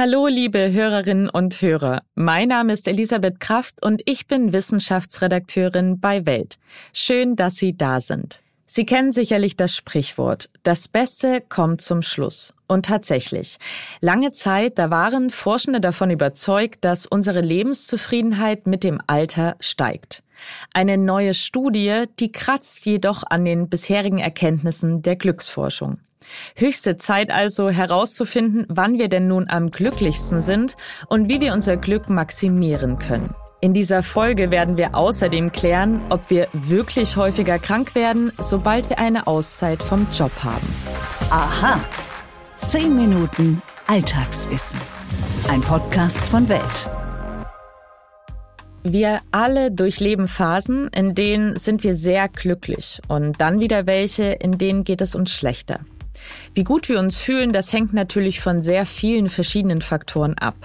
Hallo, liebe Hörerinnen und Hörer. Mein Name ist Elisabeth Kraft und ich bin Wissenschaftsredakteurin bei Welt. Schön, dass Sie da sind. Sie kennen sicherlich das Sprichwort, das Beste kommt zum Schluss. Und tatsächlich, lange Zeit, da waren Forschende davon überzeugt, dass unsere Lebenszufriedenheit mit dem Alter steigt. Eine neue Studie, die kratzt jedoch an den bisherigen Erkenntnissen der Glücksforschung. Höchste Zeit also herauszufinden, wann wir denn nun am glücklichsten sind und wie wir unser Glück maximieren können. In dieser Folge werden wir außerdem klären, ob wir wirklich häufiger krank werden, sobald wir eine Auszeit vom Job haben. Aha. Zehn Minuten Alltagswissen. Ein Podcast von Welt. Wir alle durchleben Phasen, in denen sind wir sehr glücklich und dann wieder welche, in denen geht es uns schlechter. Wie gut wir uns fühlen, das hängt natürlich von sehr vielen verschiedenen Faktoren ab.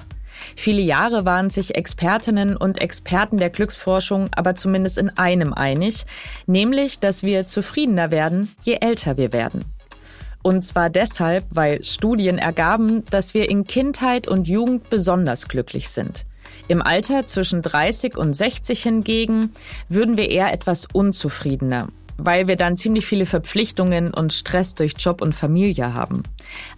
Viele Jahre waren sich Expertinnen und Experten der Glücksforschung aber zumindest in einem einig, nämlich, dass wir zufriedener werden, je älter wir werden. Und zwar deshalb, weil Studien ergaben, dass wir in Kindheit und Jugend besonders glücklich sind. Im Alter zwischen 30 und 60 hingegen würden wir eher etwas unzufriedener, weil wir dann ziemlich viele Verpflichtungen und Stress durch Job und Familie haben.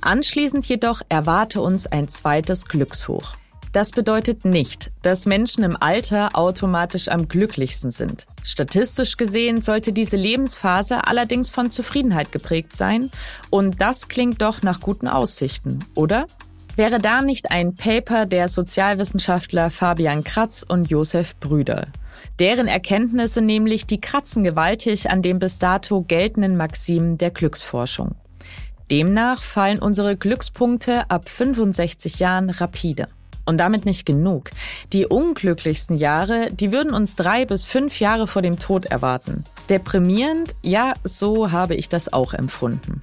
Anschließend jedoch erwarte uns ein zweites Glückshoch. Das bedeutet nicht, dass Menschen im Alter automatisch am glücklichsten sind. Statistisch gesehen sollte diese Lebensphase allerdings von Zufriedenheit geprägt sein und das klingt doch nach guten Aussichten, oder? Wäre da nicht ein Paper der Sozialwissenschaftler Fabian Kratz und Josef Brüder? Deren Erkenntnisse nämlich, die kratzen gewaltig an dem bis dato geltenden Maximen der Glücksforschung. Demnach fallen unsere Glückspunkte ab 65 Jahren rapide. Und damit nicht genug. Die unglücklichsten Jahre, die würden uns drei bis fünf Jahre vor dem Tod erwarten. Deprimierend? Ja, so habe ich das auch empfunden.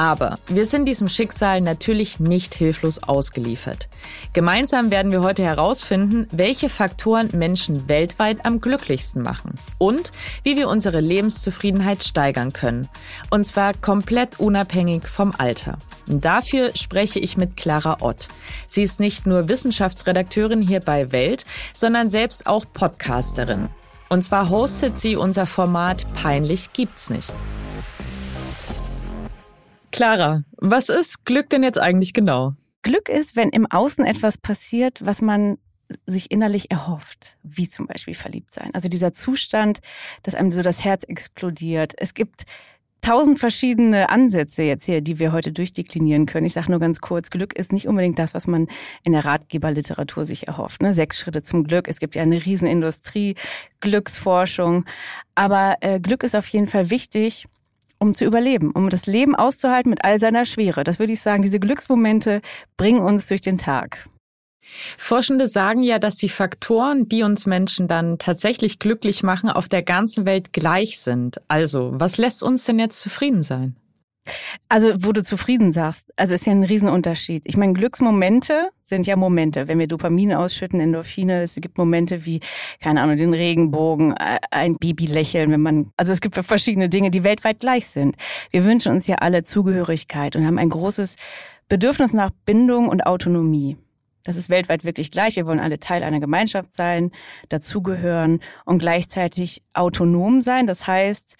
Aber wir sind diesem Schicksal natürlich nicht hilflos ausgeliefert. Gemeinsam werden wir heute herausfinden, welche Faktoren Menschen weltweit am glücklichsten machen und wie wir unsere Lebenszufriedenheit steigern können. Und zwar komplett unabhängig vom Alter. Und dafür spreche ich mit Clara Ott. Sie ist nicht nur Wissenschaftsredakteurin hier bei Welt, sondern selbst auch Podcasterin. Und zwar hostet sie unser Format Peinlich gibt's nicht. Clara, was ist Glück denn jetzt eigentlich genau? Glück ist, wenn im Außen etwas passiert, was man sich innerlich erhofft, wie zum Beispiel verliebt sein. Also dieser Zustand, dass einem so das Herz explodiert. Es gibt tausend verschiedene Ansätze jetzt hier, die wir heute durchdeklinieren können. Ich sage nur ganz kurz, Glück ist nicht unbedingt das, was man in der Ratgeberliteratur sich erhofft. Ne? Sechs Schritte zum Glück. Es gibt ja eine Riesenindustrie, Glücksforschung. Aber äh, Glück ist auf jeden Fall wichtig, um zu überleben, um das Leben auszuhalten mit all seiner Schwere. Das würde ich sagen, diese Glücksmomente bringen uns durch den Tag. Forschende sagen ja, dass die Faktoren, die uns Menschen dann tatsächlich glücklich machen, auf der ganzen Welt gleich sind. Also, was lässt uns denn jetzt zufrieden sein? Also, wo du zufrieden sagst, also ist ja ein Riesenunterschied. Ich meine, Glücksmomente sind ja Momente. Wenn wir Dopamin ausschütten, Endorphine, es gibt Momente wie, keine Ahnung, den Regenbogen, äh, ein Baby lächeln, wenn man, also es gibt verschiedene Dinge, die weltweit gleich sind. Wir wünschen uns ja alle Zugehörigkeit und haben ein großes Bedürfnis nach Bindung und Autonomie. Das ist weltweit wirklich gleich. Wir wollen alle Teil einer Gemeinschaft sein, dazugehören und gleichzeitig autonom sein. Das heißt,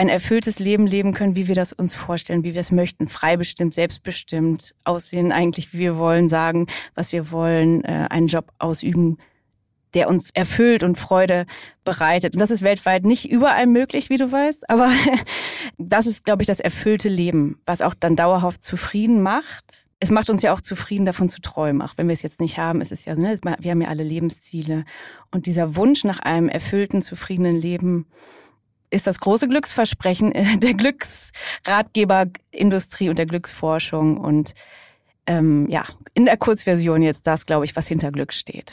ein erfülltes Leben leben können, wie wir das uns vorstellen, wie wir es möchten, freibestimmt, selbstbestimmt aussehen, eigentlich wie wir wollen, sagen, was wir wollen, äh, einen Job ausüben, der uns erfüllt und Freude bereitet. Und das ist weltweit nicht überall möglich, wie du weißt, aber das ist, glaube ich, das erfüllte Leben, was auch dann dauerhaft zufrieden macht. Es macht uns ja auch zufrieden, davon zu träumen. Auch wenn wir es jetzt nicht haben, ist es ja, ne, wir haben ja alle Lebensziele. Und dieser Wunsch nach einem erfüllten, zufriedenen Leben, ist das große Glücksversprechen der Glücksratgeberindustrie und der Glücksforschung und ähm, ja, in der Kurzversion jetzt das, glaube ich, was hinter Glück steht.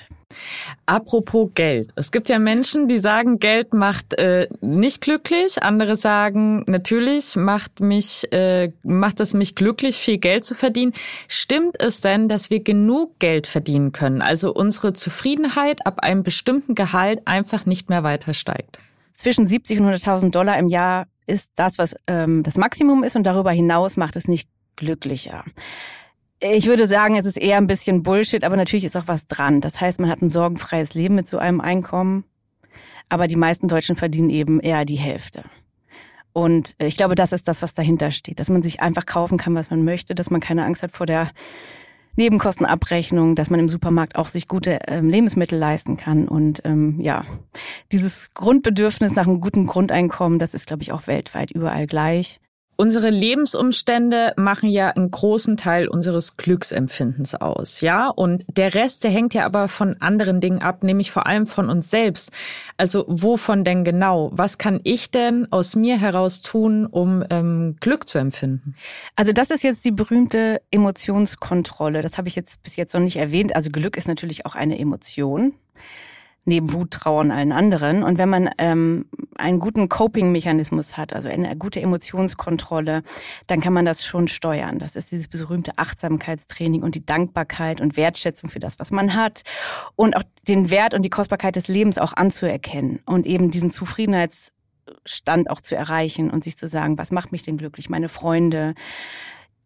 Apropos Geld. Es gibt ja Menschen, die sagen, Geld macht äh, nicht glücklich. Andere sagen, natürlich macht mich, äh, macht es mich glücklich, viel Geld zu verdienen. Stimmt es denn, dass wir genug Geld verdienen können? Also unsere Zufriedenheit ab einem bestimmten Gehalt einfach nicht mehr weiter steigt? Zwischen 70 und 100.000 Dollar im Jahr ist das, was ähm, das Maximum ist und darüber hinaus macht es nicht glücklicher. Ich würde sagen, es ist eher ein bisschen Bullshit, aber natürlich ist auch was dran. Das heißt, man hat ein sorgenfreies Leben mit so einem Einkommen, aber die meisten Deutschen verdienen eben eher die Hälfte. Und ich glaube, das ist das, was dahinter steht, dass man sich einfach kaufen kann, was man möchte, dass man keine Angst hat vor der Nebenkostenabrechnung, dass man im Supermarkt auch sich gute ähm, Lebensmittel leisten kann. Und ähm, ja, dieses Grundbedürfnis nach einem guten Grundeinkommen, das ist, glaube ich, auch weltweit überall gleich. Unsere Lebensumstände machen ja einen großen Teil unseres Glücksempfindens aus, ja? Und der Rest, der hängt ja aber von anderen Dingen ab, nämlich vor allem von uns selbst. Also wovon denn genau? Was kann ich denn aus mir heraus tun, um ähm, Glück zu empfinden? Also das ist jetzt die berühmte Emotionskontrolle. Das habe ich jetzt bis jetzt noch nicht erwähnt. Also Glück ist natürlich auch eine Emotion neben Wut, Trauer und allen anderen. Und wenn man ähm, einen guten Coping-Mechanismus hat, also eine gute Emotionskontrolle, dann kann man das schon steuern. Das ist dieses berühmte Achtsamkeitstraining und die Dankbarkeit und Wertschätzung für das, was man hat und auch den Wert und die Kostbarkeit des Lebens auch anzuerkennen und eben diesen Zufriedenheitsstand auch zu erreichen und sich zu sagen, was macht mich denn glücklich? Meine Freunde,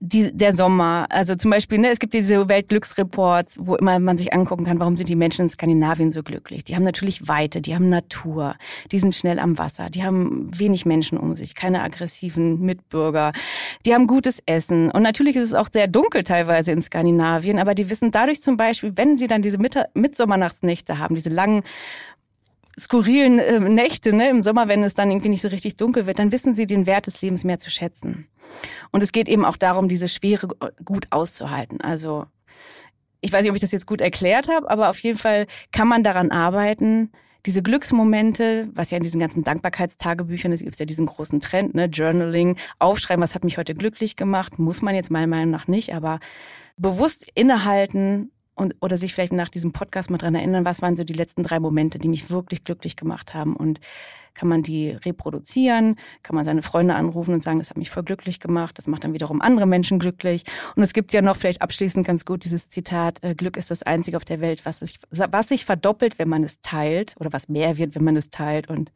die, der Sommer. Also zum Beispiel, ne, es gibt diese Weltglücksreports, wo immer man sich angucken kann, warum sind die Menschen in Skandinavien so glücklich. Die haben natürlich Weite, die haben Natur, die sind schnell am Wasser, die haben wenig Menschen um sich, keine aggressiven Mitbürger, die haben gutes Essen. Und natürlich ist es auch sehr dunkel teilweise in Skandinavien, aber die wissen dadurch zum Beispiel, wenn sie dann diese Mitsommernachtsnächte haben, diese langen skurrilen äh, Nächte ne, im Sommer, wenn es dann irgendwie nicht so richtig dunkel wird, dann wissen sie den Wert des Lebens mehr zu schätzen. Und es geht eben auch darum, diese Schwere gut auszuhalten. Also ich weiß nicht, ob ich das jetzt gut erklärt habe, aber auf jeden Fall kann man daran arbeiten, diese Glücksmomente, was ja in diesen ganzen Dankbarkeitstagebüchern ist, gibt es ja diesen großen Trend, ne, Journaling, aufschreiben, was hat mich heute glücklich gemacht, muss man jetzt meiner Meinung nach nicht, aber bewusst innehalten und oder sich vielleicht nach diesem Podcast mal dran erinnern, was waren so die letzten drei Momente, die mich wirklich glücklich gemacht haben? Und kann man die reproduzieren, kann man seine Freunde anrufen und sagen, das hat mich voll glücklich gemacht, das macht dann wiederum andere Menschen glücklich. Und es gibt ja noch vielleicht abschließend ganz gut dieses Zitat, äh, Glück ist das Einzige auf der Welt, was sich, was sich verdoppelt, wenn man es teilt oder was mehr wird, wenn man es teilt. Und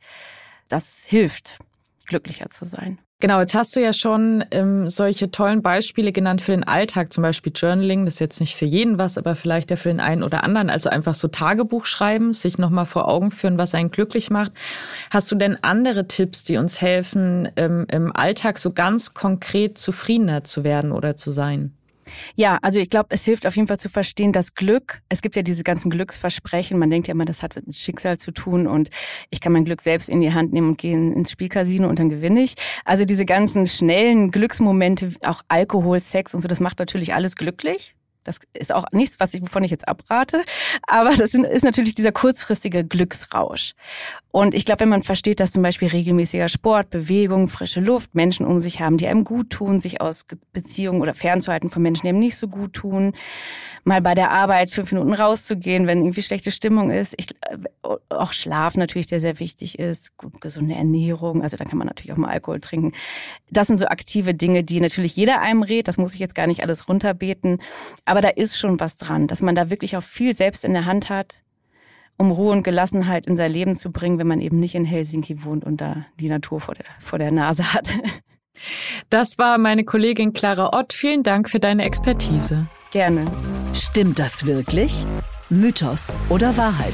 das hilft, glücklicher zu sein. Genau, jetzt hast du ja schon ähm, solche tollen Beispiele genannt für den Alltag, zum Beispiel Journaling. Das ist jetzt nicht für jeden was, aber vielleicht ja für den einen oder anderen. Also einfach so Tagebuch schreiben, sich nochmal vor Augen führen, was einen glücklich macht. Hast du denn andere Tipps, die uns helfen, ähm, im Alltag so ganz konkret zufriedener zu werden oder zu sein? Ja, also ich glaube, es hilft auf jeden Fall zu verstehen, dass Glück, es gibt ja diese ganzen Glücksversprechen, man denkt ja immer, das hat mit Schicksal zu tun und ich kann mein Glück selbst in die Hand nehmen und gehe ins Spielcasino und dann gewinne ich. Also diese ganzen schnellen Glücksmomente, auch Alkohol, Sex und so, das macht natürlich alles glücklich. Das ist auch nichts, was ich, wovon ich jetzt abrate. Aber das ist natürlich dieser kurzfristige Glücksrausch. Und ich glaube, wenn man versteht, dass zum Beispiel regelmäßiger Sport, Bewegung, frische Luft, Menschen um sich haben, die einem gut tun, sich aus Beziehungen oder fernzuhalten von Menschen, die einem nicht so gut tun, mal bei der Arbeit fünf Minuten rauszugehen, wenn irgendwie schlechte Stimmung ist. Ich, äh, auch Schlaf natürlich, der sehr wichtig ist, gesunde Ernährung, also da kann man natürlich auch mal Alkohol trinken. Das sind so aktive Dinge, die natürlich jeder einem rät. Das muss ich jetzt gar nicht alles runterbeten. Aber da ist schon was dran, dass man da wirklich auch viel selbst in der Hand hat um Ruhe und Gelassenheit in sein Leben zu bringen, wenn man eben nicht in Helsinki wohnt und da die Natur vor der, vor der Nase hat. Das war meine Kollegin Clara Ott. Vielen Dank für deine Expertise. Gerne. Stimmt das wirklich? Mythos oder Wahrheit?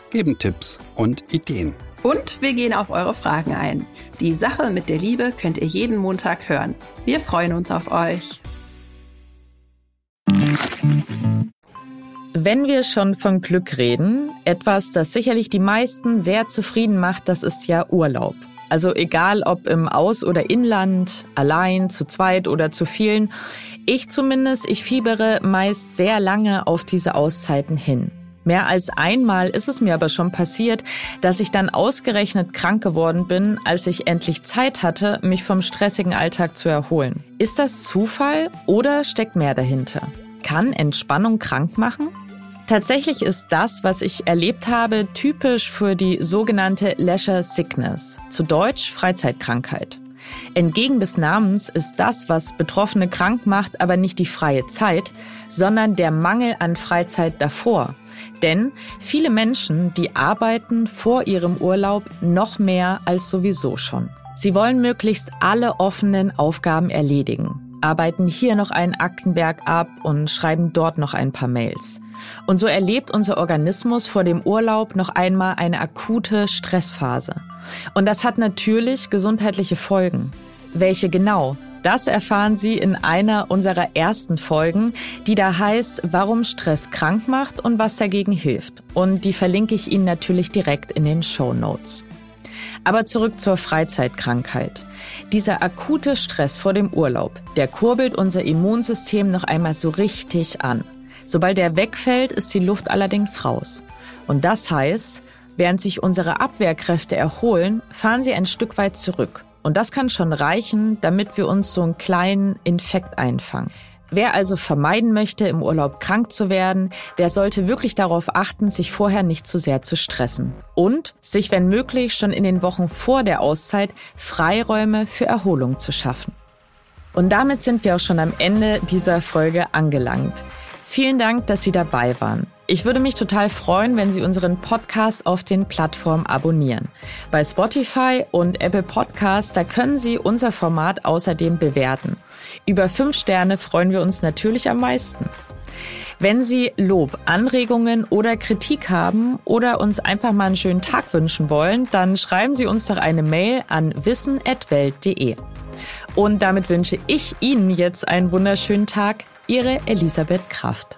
geben Tipps und Ideen. Und wir gehen auf eure Fragen ein. Die Sache mit der Liebe könnt ihr jeden Montag hören. Wir freuen uns auf euch. Wenn wir schon von Glück reden, etwas, das sicherlich die meisten sehr zufrieden macht, das ist ja Urlaub. Also egal ob im Aus- oder Inland, allein, zu zweit oder zu vielen. Ich zumindest, ich fiebere meist sehr lange auf diese Auszeiten hin. Mehr als einmal ist es mir aber schon passiert, dass ich dann ausgerechnet krank geworden bin, als ich endlich Zeit hatte, mich vom stressigen Alltag zu erholen. Ist das Zufall oder steckt mehr dahinter? Kann Entspannung krank machen? Tatsächlich ist das, was ich erlebt habe, typisch für die sogenannte Leisure Sickness, zu Deutsch Freizeitkrankheit. Entgegen des Namens ist das, was Betroffene krank macht, aber nicht die freie Zeit, sondern der Mangel an Freizeit davor. Denn viele Menschen, die arbeiten vor ihrem Urlaub noch mehr als sowieso schon. Sie wollen möglichst alle offenen Aufgaben erledigen, arbeiten hier noch einen Aktenberg ab und schreiben dort noch ein paar Mails. Und so erlebt unser Organismus vor dem Urlaub noch einmal eine akute Stressphase. Und das hat natürlich gesundheitliche Folgen. Welche genau? Das erfahren Sie in einer unserer ersten Folgen, die da heißt, warum Stress krank macht und was dagegen hilft. Und die verlinke ich Ihnen natürlich direkt in den Show Notes. Aber zurück zur Freizeitkrankheit. Dieser akute Stress vor dem Urlaub, der kurbelt unser Immunsystem noch einmal so richtig an. Sobald er wegfällt, ist die Luft allerdings raus. Und das heißt, während sich unsere Abwehrkräfte erholen, fahren sie ein Stück weit zurück. Und das kann schon reichen, damit wir uns so einen kleinen Infekt einfangen. Wer also vermeiden möchte, im Urlaub krank zu werden, der sollte wirklich darauf achten, sich vorher nicht zu sehr zu stressen. Und sich, wenn möglich, schon in den Wochen vor der Auszeit Freiräume für Erholung zu schaffen. Und damit sind wir auch schon am Ende dieser Folge angelangt. Vielen Dank, dass Sie dabei waren. Ich würde mich total freuen, wenn Sie unseren Podcast auf den Plattformen abonnieren. Bei Spotify und Apple Podcasts, da können Sie unser Format außerdem bewerten. Über fünf Sterne freuen wir uns natürlich am meisten. Wenn Sie Lob, Anregungen oder Kritik haben oder uns einfach mal einen schönen Tag wünschen wollen, dann schreiben Sie uns doch eine Mail an wissen.welt.de. Und damit wünsche ich Ihnen jetzt einen wunderschönen Tag. Ihre Elisabeth Kraft.